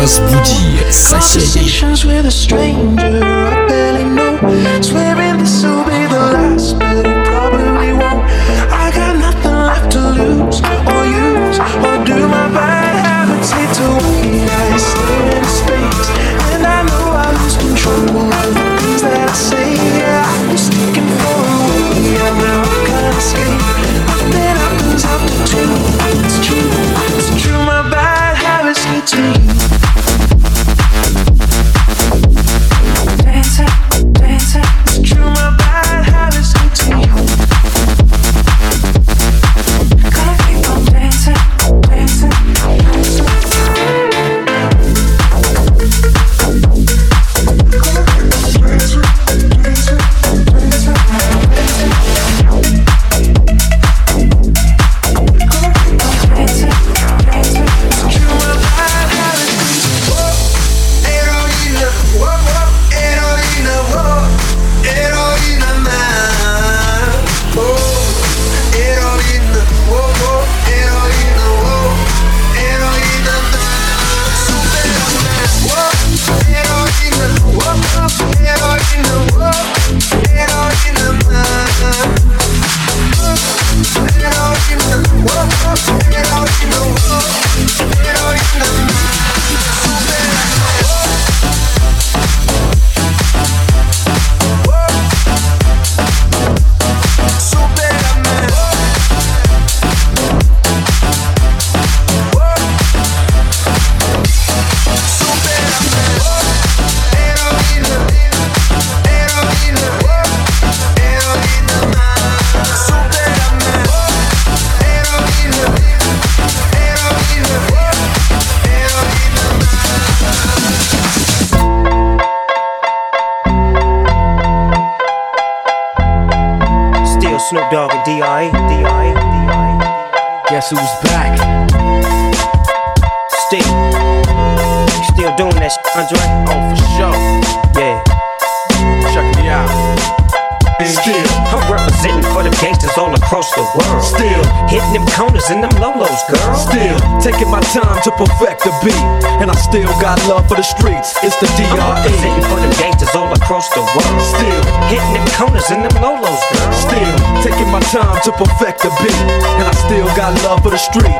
Разбуди соседей. Conversations with a stranger I barely know. Swearing this will be the last, but Still. You still doing that shit, Andre? Oh, for sure. Yeah. Check me out. Still, I'm representing for the gangsters all across the world. still, Hitting them corners and them lolos, girl. still taking my time to perfect the beat, and I still got love for the streets. It's the I'm representing DRE. for them gangsters all across the world. Still, Hitting them corners and them lolos, girl. still taking my time to perfect the beat, and I still got love for the street.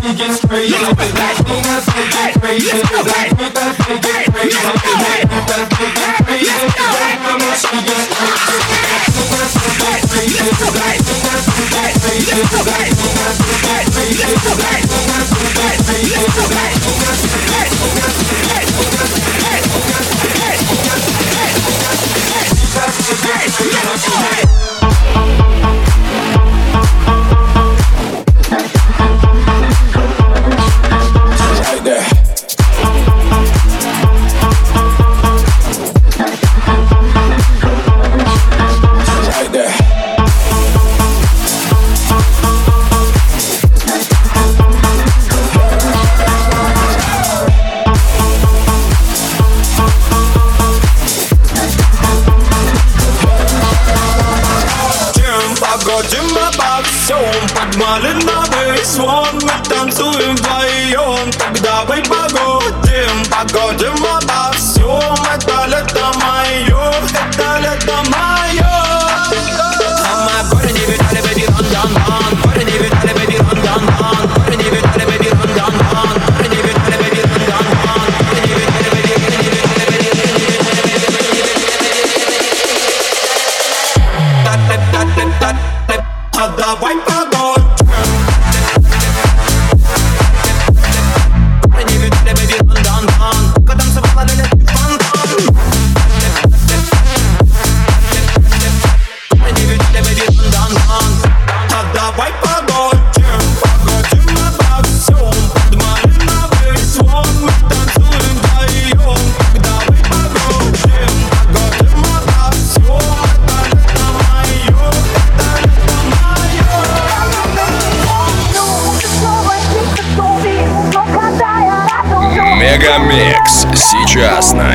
thing gets crazy. That crazy. Crazy. Crazy. Crazy. Crazy. Crazy. Crazy. Crazy. Crazy. Crazy. Мегамикс. Сейчас на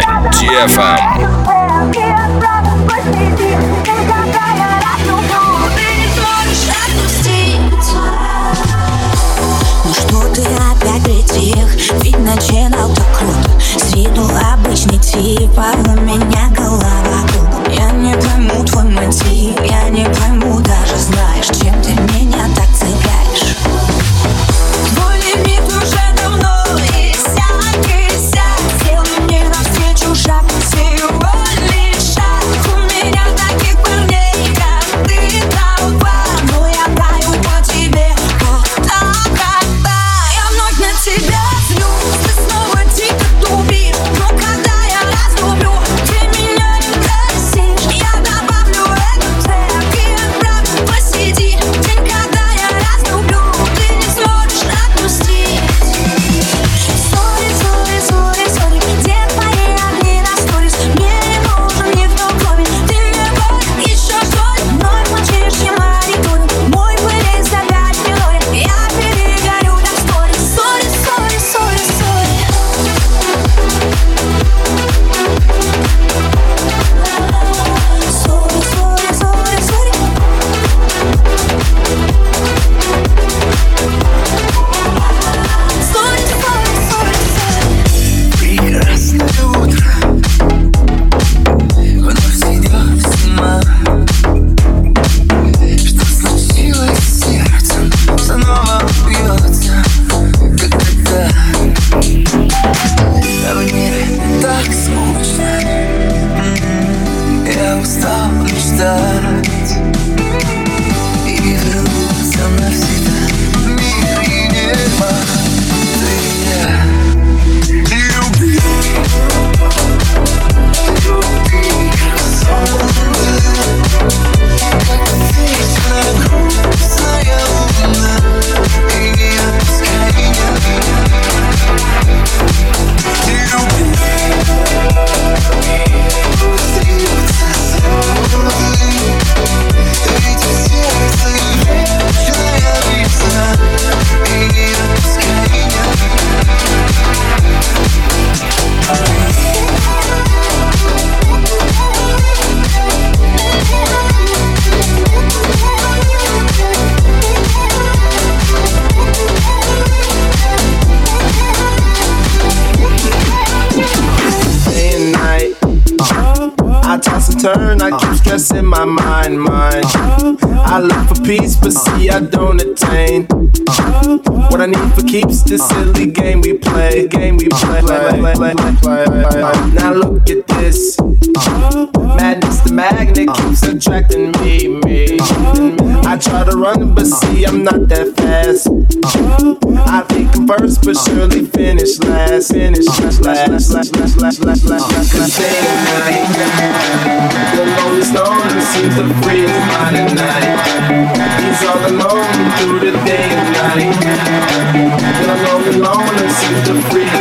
Ну что ты опять притих? Ведь начинал так круто. С виду обычный тип, а у меня голова кругом Я не пойму твой мотив, я не пойму даже знаешь, чем ты мне in my mind, mind. I look for peace, but see, I don't attain. What I need for keeps this silly game we play. Game we play. play, play, play now look at this. Madness, the magnet keeps attracting me, me. I try to run, but see, I'm not that fast. I think I'm first, but surely finish last. Finish last, last, last, last, last, last, last, last, last. The lonely, lonely seems to free as mine at night. alone and seek the freedom.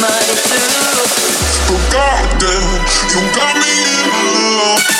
might do. But goddamn, you got me in love.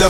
the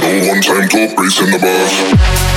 no one time to race in the bus.